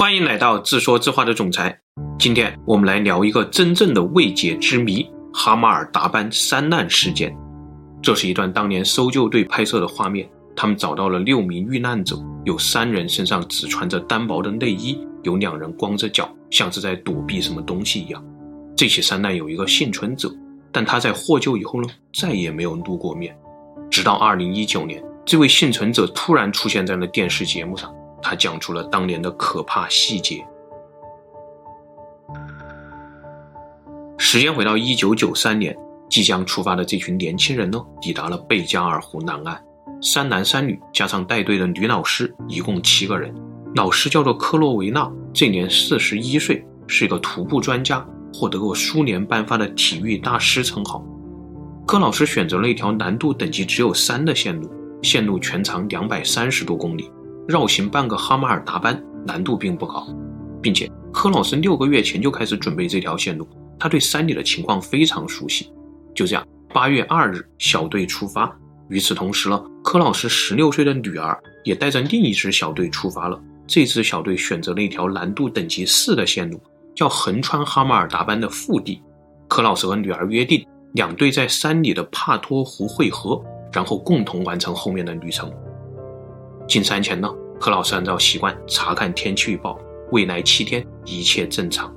欢迎来到自说自话的总裁。今天我们来聊一个真正的未解之谜——哈马尔达班山难事件。这是一段当年搜救队拍摄的画面，他们找到了六名遇难者，有三人身上只穿着单薄的内衣，有两人光着脚，像是在躲避什么东西一样。这起山难有一个幸存者，但他在获救以后呢，再也没有露过面。直到2019年，这位幸存者突然出现在了电视节目上，他讲出了当年的可怕细节。时间回到1993年，即将出发的这群年轻人呢，抵达了贝加尔湖南岸，三男三女加上带队的女老师，一共七个人。老师叫做科洛维娜，这年四十一岁，是一个徒步专家。获得过苏联颁发的体育大师称号。柯老师选择了一条难度等级只有三的线路，线路全长两百三十多公里，绕行半个哈马尔达班，难度并不高，并且柯老师六个月前就开始准备这条线路，他对山里的情况非常熟悉。就这样，八月二日，小队出发。与此同时呢，柯老师十六岁的女儿也带着另一支小队出发了。这支小队选择了一条难度等级四的线路。叫横穿哈马尔达班的腹地，柯老师和女儿约定，两队在山里的帕托湖汇合，然后共同完成后面的旅程。进山前呢，何老师按照习惯查看天气预报，未来七天一切正常。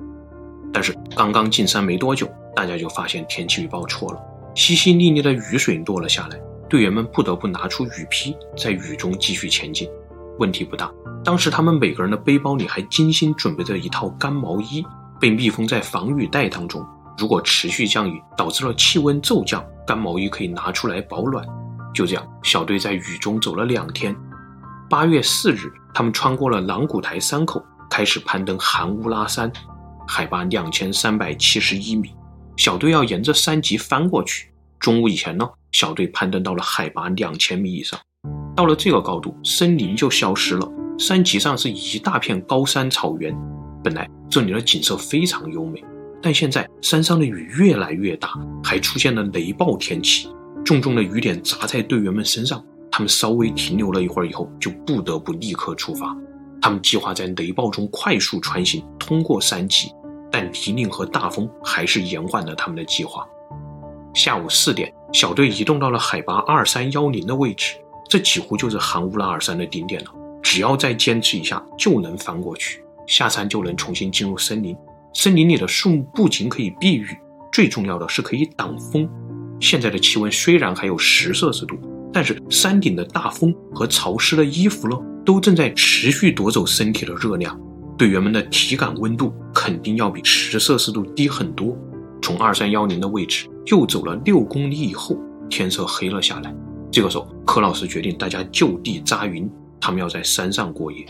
但是刚刚进山没多久，大家就发现天气预报错了，淅淅沥沥的雨水落了下来，队员们不得不拿出雨披，在雨中继续前进。问题不大。当时他们每个人的背包里还精心准备着一套干毛衣，被密封在防雨袋当中。如果持续降雨导致了气温骤降，干毛衣可以拿出来保暖。就这样，小队在雨中走了两天。八月四日，他们穿过了朗古台山口，开始攀登韩乌拉山，海拔两千三百七十一米。小队要沿着山脊翻过去。中午以前呢，小队攀登到了海拔两千米以上。到了这个高度，森林就消失了。山脊上是一大片高山草原，本来这里的景色非常优美，但现在山上的雨越来越大，还出现了雷暴天气，重重的雨点砸在队员们身上。他们稍微停留了一会儿以后，就不得不立刻出发。他们计划在雷暴中快速穿行，通过山脊，但泥泞和大风还是延缓了他们的计划。下午四点，小队移动到了海拔二三幺零的位置，这几乎就是韩乌拉尔山的顶点了。只要再坚持一下，就能翻过去，下山就能重新进入森林。森林里的树木不仅可以避雨，最重要的是可以挡风。现在的气温虽然还有十摄氏度，但是山顶的大风和潮湿的衣服呢，都正在持续夺走身体的热量。队员们的体感温度肯定要比十摄氏度低很多。从二三幺零的位置又走了六公里以后，天色黑了下来。这个时候，柯老师决定大家就地扎营。他们要在山上过夜，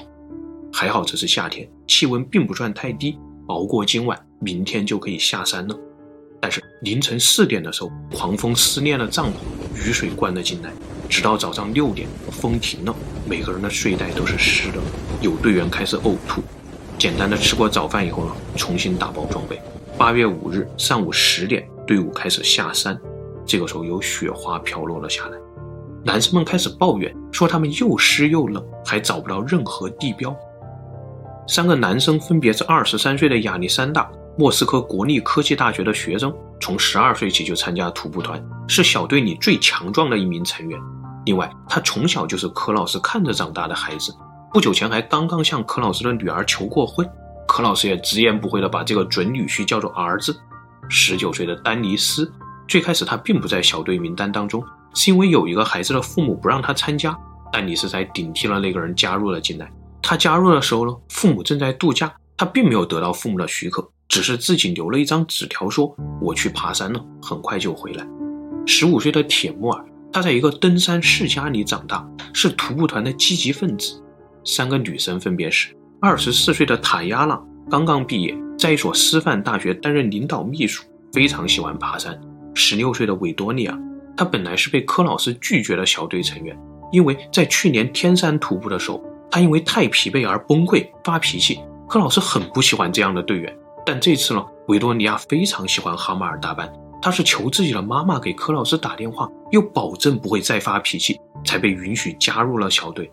还好这是夏天，气温并不算太低，熬过今晚，明天就可以下山了。但是凌晨四点的时候，狂风撕裂了帐篷，雨水灌了进来，直到早上六点，风停了，每个人的睡袋都是湿的，有队员开始呕吐。简单的吃过早饭以后呢，重新打包装备。八月五日上午十点，队伍开始下山，这个时候有雪花飘落了下来。男生们开始抱怨，说他们又湿又冷，还找不到任何地标。三个男生分别是二十三岁的亚历山大，莫斯科国立科技大学的学生，从十二岁起就参加徒步团，是小队里最强壮的一名成员。另外，他从小就是柯老师看着长大的孩子，不久前还刚刚向柯老师的女儿求过婚，柯老师也直言不讳地把这个准女婿叫做儿子。十九岁的丹尼斯，最开始他并不在小队名单当中。是因为有一个孩子的父母不让他参加，丹尼斯才顶替了那个人加入了进来。他加入的时候呢，父母正在度假，他并没有得到父母的许可，只是自己留了一张纸条说：“我去爬山了，很快就回来。”十五岁的铁木尔，他在一个登山世家里长大，是徒步团的积极分子。三个女生分别是二十四岁的塔亚拉，刚刚毕业，在一所师范大学担任领导秘书，非常喜欢爬山；十六岁的维多利亚。她本来是被柯老师拒绝的小队成员，因为在去年天山徒步的时候，她因为太疲惫而崩溃发脾气。柯老师很不喜欢这样的队员，但这次呢，维多利亚非常喜欢哈马尔达班，她是求自己的妈妈给柯老师打电话，又保证不会再发脾气，才被允许加入了小队。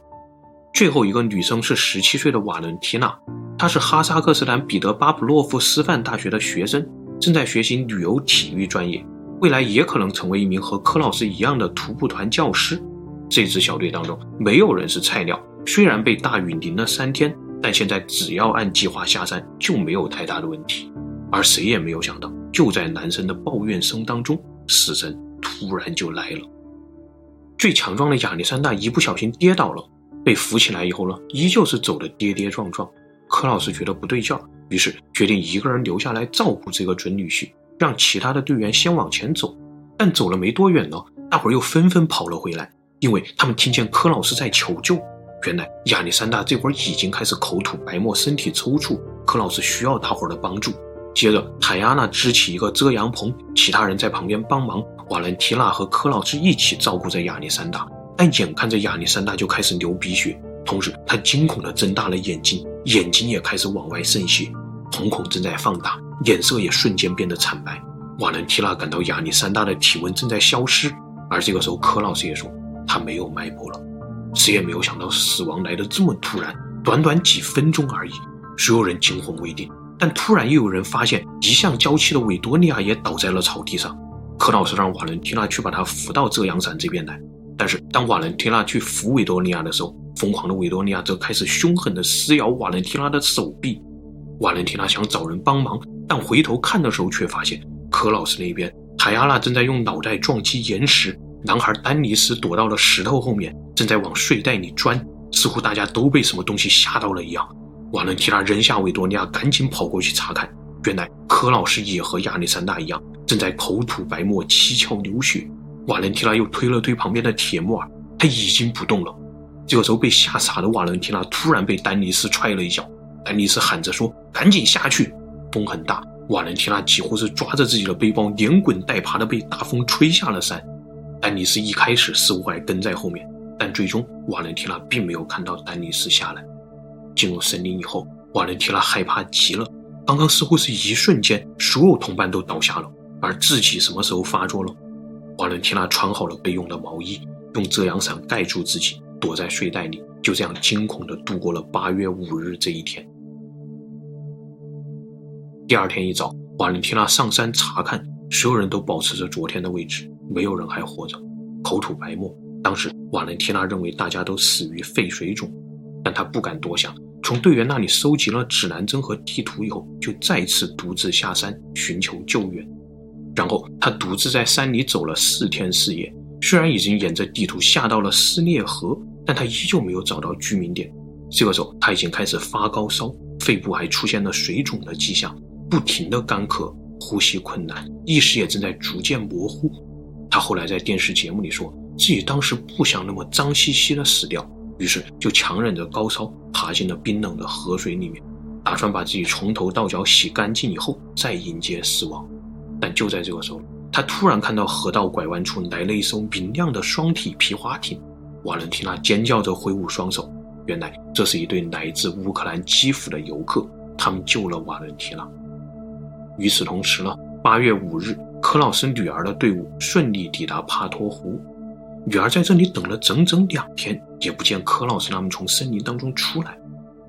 最后一个女生是十七岁的瓦伦缇娜，她是哈萨克斯坦彼得巴甫洛夫师范大学的学生，正在学习旅游体育专业，未来也可能成为一名和柯老师一样的徒步团教师。这支小队当中没有人是菜鸟，虽然被大雨淋了三天，但现在只要按计划下山就没有太大的问题。而谁也没有想到，就在男生的抱怨声当中，死神突然就来了。最强壮的亚历山大一不小心跌倒了，被扶起来以后呢，依旧是走得跌跌撞撞。柯老师觉得不对劲儿，于是决定一个人留下来照顾这个准女婿，让其他的队员先往前走。但走了没多远呢，大伙儿又纷纷跑了回来，因为他们听见柯老师在求救。原来亚历山大这会儿已经开始口吐白沫，身体抽搐，柯老师需要大伙儿的帮助。接着，泰亚娜支起一个遮阳棚，其他人在旁边帮忙。瓦伦缇娜和柯老师一起照顾着亚历山大，但眼看着亚历山大就开始流鼻血，同时他惊恐地睁大了眼睛，眼睛也开始往外渗血，瞳孔正在放大，脸色也瞬间变得惨白。瓦伦缇娜感到亚历山大的体温正在消失，而这个时候，柯老师也说他没有脉搏了。谁也没有想到死亡来得这么突然，短短几分钟而已，所有人惊魂未定。但突然又有人发现，一向娇气的维多利亚也倒在了草地上。柯老师让瓦伦缇娜去把她扶到遮阳伞这边来。但是当瓦伦缇娜去扶维多利亚的时候，疯狂的维多利亚则开始凶狠地撕咬瓦伦缇娜的手臂。瓦伦缇娜想找人帮忙，但回头看的时候却发现，柯老师那边塔亚娜正在用脑袋撞击岩石，男孩丹尼斯躲到了石头后面，正在往睡袋里钻，似乎大家都被什么东西吓到了一样。瓦伦提娜扔下维多利亚，赶紧跑过去查看。原来柯老师也和亚历山大一样，正在口吐白沫、七窍流血。瓦伦提娜又推了推旁边的铁木尔，他已经不动了。这个时候被吓傻的瓦伦提娜突然被丹尼斯踹了一脚，丹尼斯喊着说：“赶紧下去！”风很大，瓦伦提娜几乎是抓着自己的背包，连滚带爬的被大风吹下了山。丹尼斯一开始似乎还跟在后面，但最终瓦伦缇娜并没有看到丹尼斯下来。进入森林以后，瓦伦缇娜害怕极了。刚刚似乎是一瞬间，所有同伴都倒下了，而自己什么时候发作了？瓦伦缇娜穿好了备用的毛衣，用遮阳伞盖住自己，躲在睡袋里，就这样惊恐地度过了八月五日这一天。第二天一早，瓦伦缇娜上山查看，所有人都保持着昨天的位置，没有人还活着，口吐白沫。当时，瓦伦缇娜认为大家都死于肺水肿，但她不敢多想。从队员那里收集了指南针和地图以后，就再次独自下山寻求救援。然后他独自在山里走了四天四夜，虽然已经沿着地图下到了斯涅河，但他依旧没有找到居民点。这个时候他已经开始发高烧，肺部还出现了水肿的迹象，不停的干咳，呼吸困难，意识也正在逐渐模糊。他后来在电视节目里说自己当时不想那么脏兮兮的死掉。于是就强忍着高烧，爬进了冰冷的河水里面，打算把自己从头到脚洗干净以后再迎接死亡。但就在这个时候，他突然看到河道拐弯处来了一艘明亮的双体皮划艇。瓦伦缇娜尖叫着挥舞双手，原来这是一对来自乌克兰基辅的游客，他们救了瓦伦缇娜。与此同时呢，八月五日，柯老师女儿的队伍顺利抵达帕托湖。女儿在这里等了整整两天，也不见柯老师他们从森林当中出来。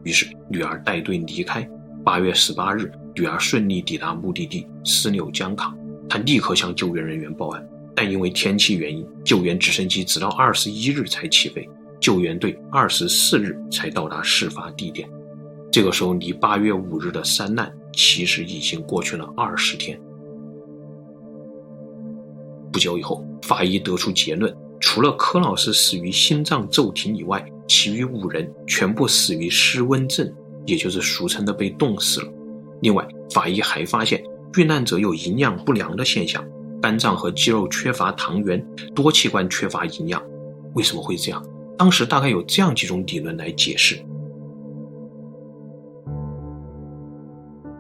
于是女儿带队离开。八月十八日，女儿顺利抵达目的地斯纽江卡，她立刻向救援人员报案，但因为天气原因，救援直升机直到二十一日才起飞，救援队二十四日才到达事发地点。这个时候，离八月五日的山难其实已经过去了二十天。不久以后，法医得出结论。除了柯老师死于心脏骤停以外，其余五人全部死于失温症，也就是俗称的被冻死了。另外，法医还发现遇难者有营养不良的现象，肝脏和肌肉缺乏糖原，多器官缺乏营养。为什么会这样？当时大概有这样几种理论来解释。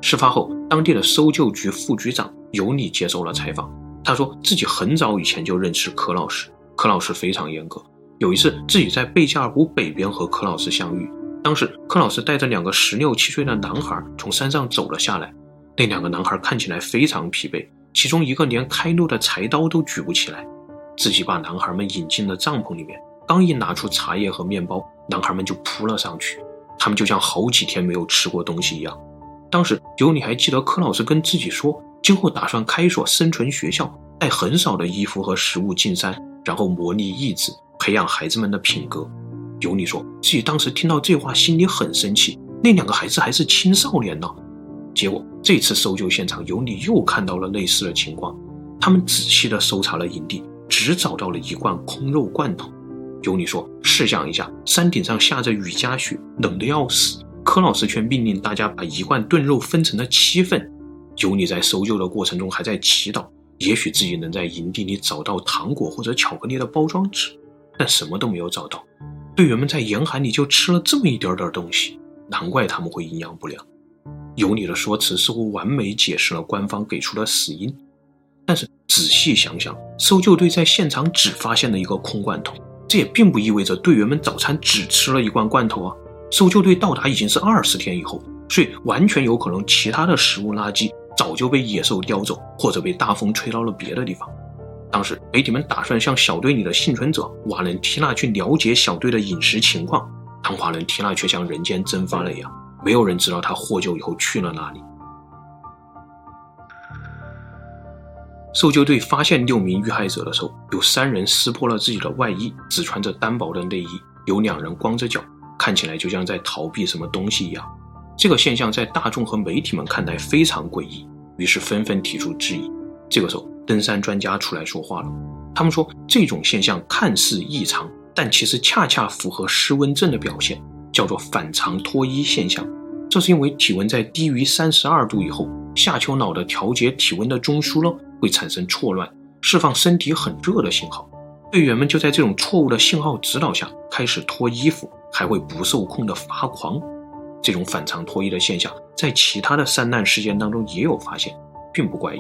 事发后，当地的搜救局副局长尤里接受了采访，他说自己很早以前就认识柯老师。柯老师非常严格。有一次，自己在贝加尔湖北边和柯老师相遇。当时，柯老师带着两个十六七岁的男孩从山上走了下来。那两个男孩看起来非常疲惫，其中一个连开路的柴刀都举不起来。自己把男孩们引进了帐篷里面，刚一拿出茶叶和面包，男孩们就扑了上去，他们就像好几天没有吃过东西一样。当时尤里还记得柯老师跟自己说，今后打算开一所生存学校，带很少的衣服和食物进山，然后磨砺意志，培养孩子们的品格。尤里说自己当时听到这话，心里很生气。那两个孩子还是青少年呢。结果这次搜救现场，尤里又看到了类似的情况。他们仔细地搜查了营地，只找到了一罐空肉罐头。尤里说：“试想一下，山顶上下着雨夹雪，冷得要死，柯老师却命令大家把一罐炖肉分成了七份。尤里在搜救的过程中还在祈祷，也许自己能在营地里找到糖果或者巧克力的包装纸，但什么都没有找到。队员们在严寒里就吃了这么一点点东西，难怪他们会营养不良。尤里的说辞似乎完美解释了官方给出的死因，但是仔细想想，搜救队在现场只发现了一个空罐头。”这也并不意味着队员们早餐只吃了一罐罐头啊！搜救队到达已经是二十天以后，所以完全有可能其他的食物垃圾早就被野兽叼走，或者被大风吹到了别的地方。当时媒体们打算向小队里的幸存者瓦伦提娜去了解小队的饮食情况，但瓦伦提娜却像人间蒸发了一样，没有人知道她获救以后去了哪里。搜救队发现六名遇害者的时候，有三人撕破了自己的外衣，只穿着单薄的内衣；有两人光着脚，看起来就像在逃避什么东西一样。这个现象在大众和媒体们看来非常诡异，于是纷纷提出质疑。这个时候，登山专家出来说话了，他们说这种现象看似异常，但其实恰恰符合失温症的表现，叫做反常脱衣现象。这是因为体温在低于三十二度以后，下丘脑的调节体温的中枢呢，会产生错乱，释放身体很热的信号。队员们就在这种错误的信号指导下开始脱衣服，还会不受控的发狂。这种反常脱衣的现象在其他的山难事件当中也有发现，并不怪异。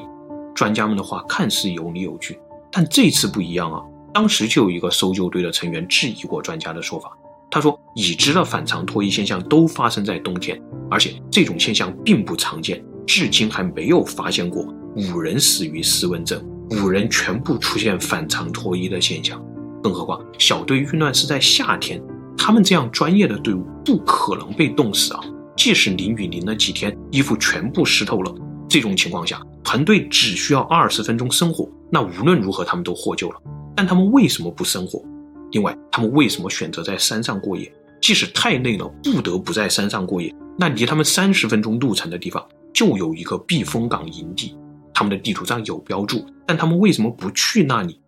专家们的话看似有理有据，但这次不一样啊！当时就有一个搜救队的成员质疑过专家的说法，他说已知的反常脱衣现象都发生在冬天，而且这种现象并不常见，至今还没有发现过。五人死于失温症，五人全部出现反常脱衣的现象。更何况小队遇难是在夏天，他们这样专业的队伍不可能被冻死啊！即使淋雨淋了几天，衣服全部湿透了，这种情况下，团队只需要二十分钟生火，那无论如何他们都获救了。但他们为什么不生火？另外，他们为什么选择在山上过夜？即使太累了，不得不在山上过夜，那离他们三十分钟路程的地方就有一个避风港营地。他们的地图上有标注，但他们为什么不去那里？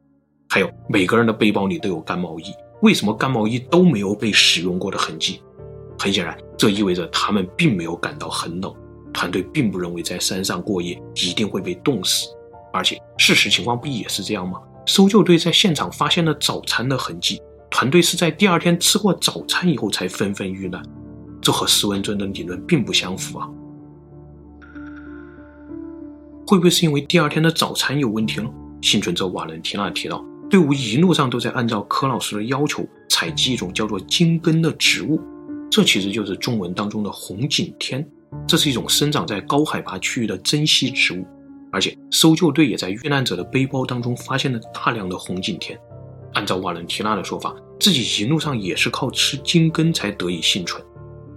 还有每个人的背包里都有干毛衣，为什么干毛衣都没有被使用过的痕迹？很显然，这意味着他们并没有感到很冷。团队并不认为在山上过夜一定会被冻死，而且事实情况不也是这样吗？搜救队在现场发现了早餐的痕迹，团队是在第二天吃过早餐以后才纷纷遇难，这和失温症的理论并不相符啊。会不会是因为第二天的早餐有问题呢？幸存者瓦伦提娜提到，队伍一路上都在按照柯老师的要求采集一种叫做金根的植物，这其实就是中文当中的红景天。这是一种生长在高海拔区域的珍稀植物，而且搜救队也在遇难者的背包当中发现了大量的红景天。按照瓦伦提娜的说法，自己一路上也是靠吃金根才得以幸存，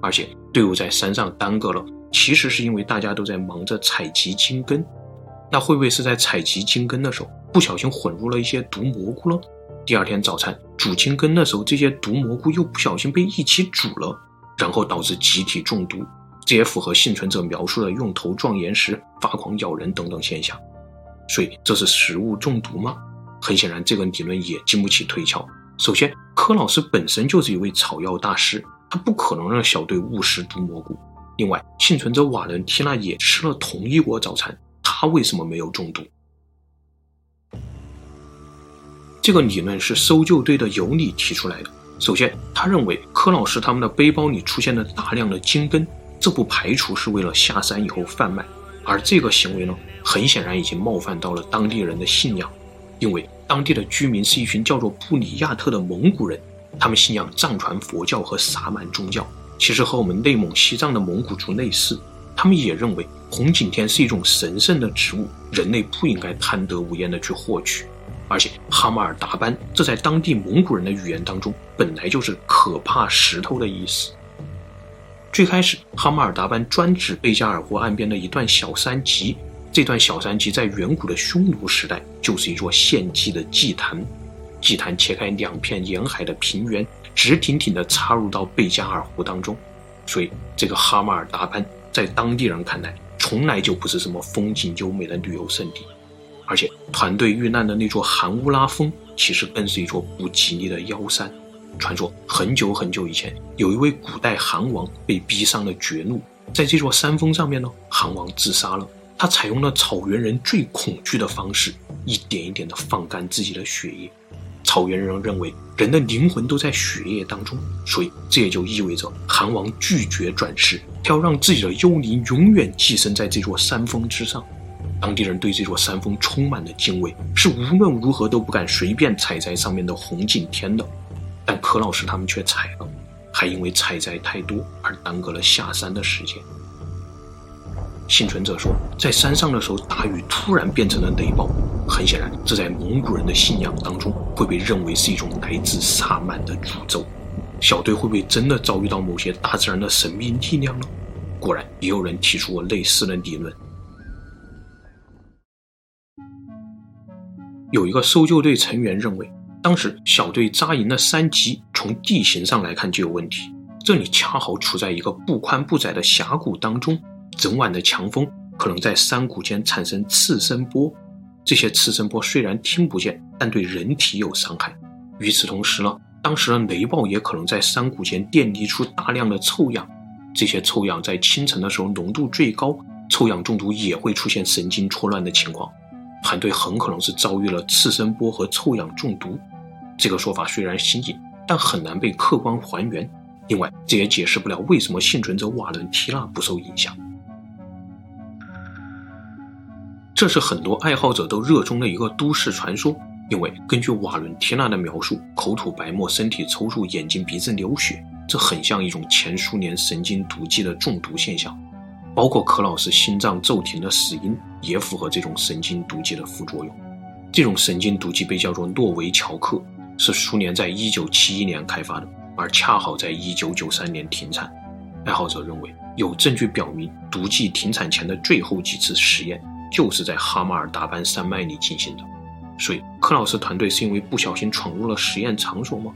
而且队伍在山上耽搁了，其实是因为大家都在忙着采集金根。那会不会是在采集金根的时候不小心混入了一些毒蘑菇了？第二天早餐煮金根的时候，这些毒蘑菇又不小心被一起煮了，然后导致集体中毒。这也符合幸存者描述的用头撞岩石、发狂咬人等等现象。所以这是食物中毒吗？很显然，这个理论也经不起推敲。首先，柯老师本身就是一位草药大师，他不可能让小队误食毒蘑菇。另外，幸存者瓦伦提娜也吃了同一锅早餐。他为什么没有中毒？这个理论是搜救队的尤里提出来的。首先，他认为柯老师他们的背包里出现了大量的金根，这不排除是为了下山以后贩卖。而这个行为呢，很显然已经冒犯到了当地人的信仰，因为当地的居民是一群叫做布里亚特的蒙古人，他们信仰藏传佛教和萨满宗教，其实和我们内蒙、西藏的蒙古族类似。他们也认为红景天是一种神圣的植物，人类不应该贪得无厌的去获取。而且哈马尔达班这在当地蒙古人的语言当中本来就是可怕石头的意思。最开始，哈马尔达班专指贝加尔湖岸边的一段小山脊。这段小山脊在远古的匈奴时代就是一座献祭的祭坛，祭坛切开两片沿海的平原，直挺挺地插入到贝加尔湖当中。所以，这个哈马尔达班在当地人看来，从来就不是什么风景优美的旅游胜地。而且，团队遇难的那座寒乌拉峰，其实更是一座不吉利的妖山。传说很久很久以前，有一位古代韩王被逼上了绝路，在这座山峰上面呢，韩王自杀了。他采用了草原人最恐惧的方式，一点一点地放干自己的血液。草原人认为人的灵魂都在血液当中，所以这也就意味着韩王拒绝转世，他要让自己的幽灵永远寄生在这座山峰之上。当地人对这座山峰充满了敬畏，是无论如何都不敢随便踩在上面的红景天的。但柯老师他们却踩了，还因为采摘太多而耽搁了下山的时间。幸存者说，在山上的时候，大雨突然变成了雷暴。很显然，这在蒙古人的信仰当中会被认为是一种来自萨满的诅咒。小队会不会真的遭遇到某些大自然的神秘力量呢？果然，也有人提出过类似的理论。有一个搜救队成员认为，当时小队扎营的山脊从地形上来看就有问题，这里恰好处在一个不宽不窄的峡谷当中。整晚的强风可能在山谷间产生次声波，这些次声波虽然听不见，但对人体有伤害。与此同时呢，当时的雷暴也可能在山谷间电离出大量的臭氧，这些臭氧在清晨的时候浓度最高，臭氧中毒也会出现神经错乱的情况。团队很可能是遭遇了次声波和臭氧中毒。这个说法虽然新颖，但很难被客观还原。另外，这也解释不了为什么幸存者瓦伦提娜不受影响。这是很多爱好者都热衷的一个都市传说，因为根据瓦伦提娜的描述，口吐白沫、身体抽搐、眼睛鼻子流血，这很像一种前苏联神经毒剂的中毒现象。包括柯老师心脏骤停的死因也符合这种神经毒剂的副作用。这种神经毒剂被叫做诺维乔克，是苏联在1971年开发的，而恰好在1993年停产。爱好者认为，有证据表明毒剂停产前的最后几次实验。就是在哈马尔达班山脉里进行的，所以柯老师团队是因为不小心闯入了实验场所吗？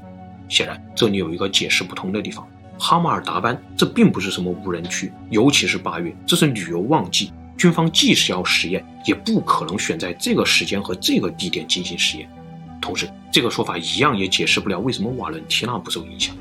显然，这里有一个解释不通的地方。哈马尔达班这并不是什么无人区，尤其是八月，这是旅游旺季，军方即使要实验，也不可能选在这个时间和这个地点进行实验。同时，这个说法一样也解释不了为什么瓦伦提娜不受影响。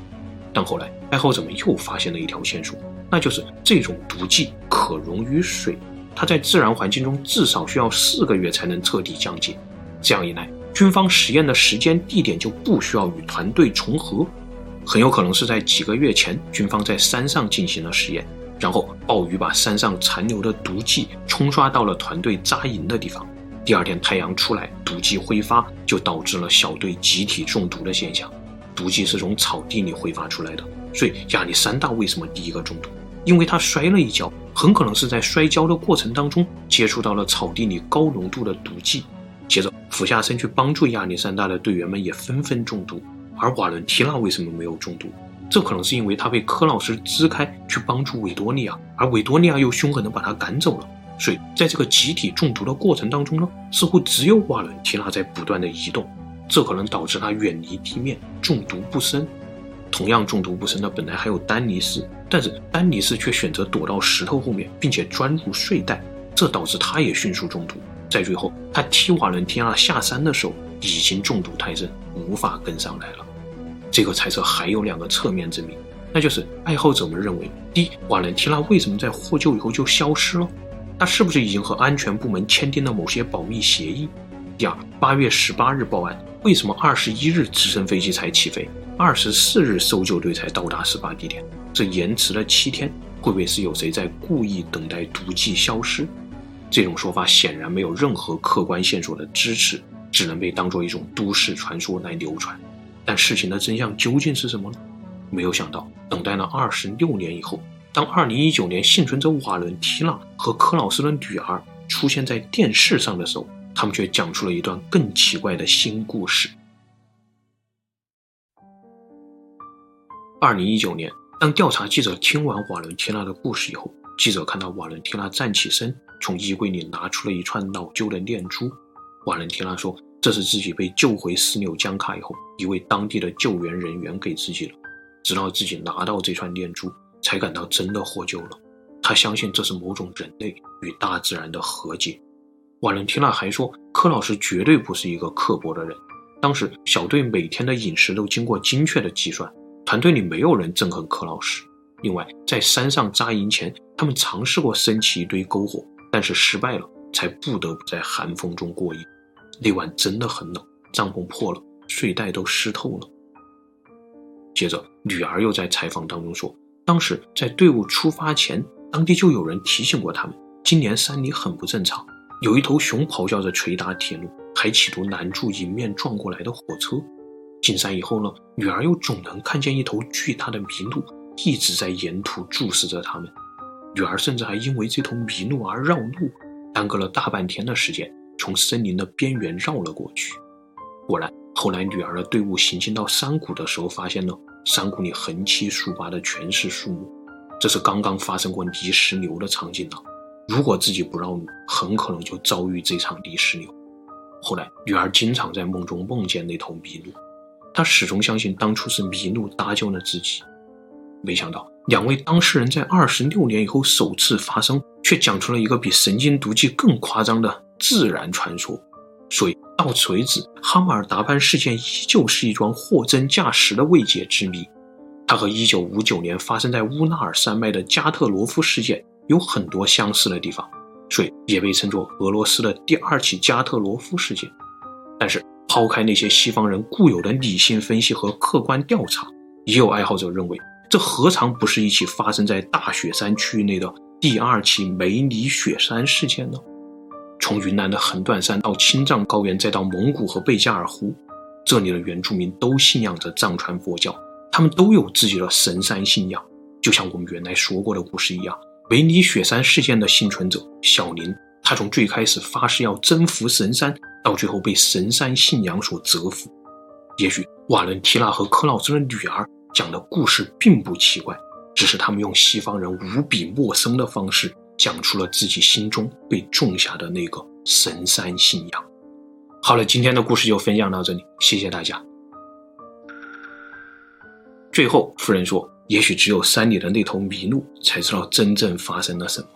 但后来，爱好者们又发现了一条线索，那就是这种毒剂可溶于水。它在自然环境中至少需要四个月才能彻底降解，这样一来，军方实验的时间地点就不需要与团队重合，很有可能是在几个月前，军方在山上进行了实验，然后暴雨把山上残留的毒剂冲刷到了团队扎营的地方，第二天太阳出来，毒剂挥发，就导致了小队集体中毒的现象。毒剂是从草地里挥发出来的，所以亚历山大为什么第一个中毒？因为他摔了一跤，很可能是在摔跤的过程当中接触到了草地里高浓度的毒剂，接着俯下身去帮助亚历山大的队员们也纷纷中毒。而瓦伦提娜为什么没有中毒？这可能是因为他被柯老师支开去帮助维多利亚，而维多利亚又凶狠地把他赶走了。所以在这个集体中毒的过程当中呢，似乎只有瓦伦提娜在不断地移动，这可能导致他远离地面，中毒不深。同样中毒不深的本来还有丹尼斯，但是丹尼斯却选择躲到石头后面，并且钻入睡袋，这导致他也迅速中毒。在最后，他替瓦伦提娜下山的时候，已经中毒太深，无法跟上来了。这个猜测还有两个侧面证明，那就是爱好者们认为：第一，瓦伦提娜为什么在获救以后就消失了？他是不是已经和安全部门签订了某些保密协议？第二，八月十八日报案，为什么二十一日直升飞机才起飞？二十四日搜救队才到达事发地点，这延迟了七天，会不会是有谁在故意等待毒剂消失？这种说法显然没有任何客观线索的支持，只能被当做一种都市传说来流传。但事情的真相究竟是什么呢？没有想到，等待了二十六年以后，当二零一九年幸存者瓦伦提娜和柯老师的女儿出现在电视上的时候，他们却讲出了一段更奇怪的新故事。二零一九年，当调查记者听完瓦伦提娜的故事以后，记者看到瓦伦提娜站起身，从衣柜里拿出了一串老旧的念珠。瓦伦提娜说：“这是自己被救回斯纽江卡以后，一位当地的救援人员给自己了。直到自己拿到这串念珠，才感到真的获救了。他相信这是某种人类与大自然的和解。”瓦伦提娜还说：“柯老师绝对不是一个刻薄的人。当时小队每天的饮食都经过精确的计算。”团队里没有人憎恨柯老师。另外，在山上扎营前，他们尝试过升起一堆篝火，但是失败了，才不得不在寒风中过夜。那晚真的很冷，帐篷破了，睡袋都湿透了。接着，女儿又在采访当中说，当时在队伍出发前，当地就有人提醒过他们，今年山里很不正常，有一头熊咆哮着捶打铁路，还企图拦住迎面撞过来的火车。进山以后呢，女儿又总能看见一头巨大的麋鹿一直在沿途注视着他们。女儿甚至还因为这头麋鹿而绕路，耽搁了大半天的时间，从森林的边缘绕了过去。果然，后来女儿的队伍行进到山谷的时候，发现了山谷里横七竖八的全是树木，这是刚刚发生过泥石流的场景了。如果自己不绕路，很可能就遭遇这场泥石流。后来，女儿经常在梦中梦见那头麋鹿。他始终相信当初是麋鹿搭救了自己，没想到两位当事人在二十六年以后首次发声，却讲出了一个比神经毒剂更夸张的自然传说。所以到此为止，哈马尔达潘事件依旧是一桩货真价实的未解之谜。它和一九五九年发生在乌纳尔山脉的加特罗夫事件有很多相似的地方，所以也被称作俄罗斯的第二起加特罗夫事件。但是，抛开那些西方人固有的理性分析和客观调查，也有爱好者认为，这何尝不是一起发生在大雪山区域内的第二起梅里雪山事件呢？从云南的横断山到青藏高原，再到蒙古和贝加尔湖，这里的原住民都信仰着藏传佛教，他们都有自己的神山信仰。就像我们原来说过的故事一样，梅里雪山事件的幸存者小林，他从最开始发誓要征服神山。到最后被神山信仰所折服，也许瓦伦提娜和柯老师的女儿讲的故事并不奇怪，只是他们用西方人无比陌生的方式讲出了自己心中被种下的那个神山信仰。好了，今天的故事就分享到这里，谢谢大家。最后，夫人说：“也许只有山里的那头麋鹿才知道真正发生了什么。”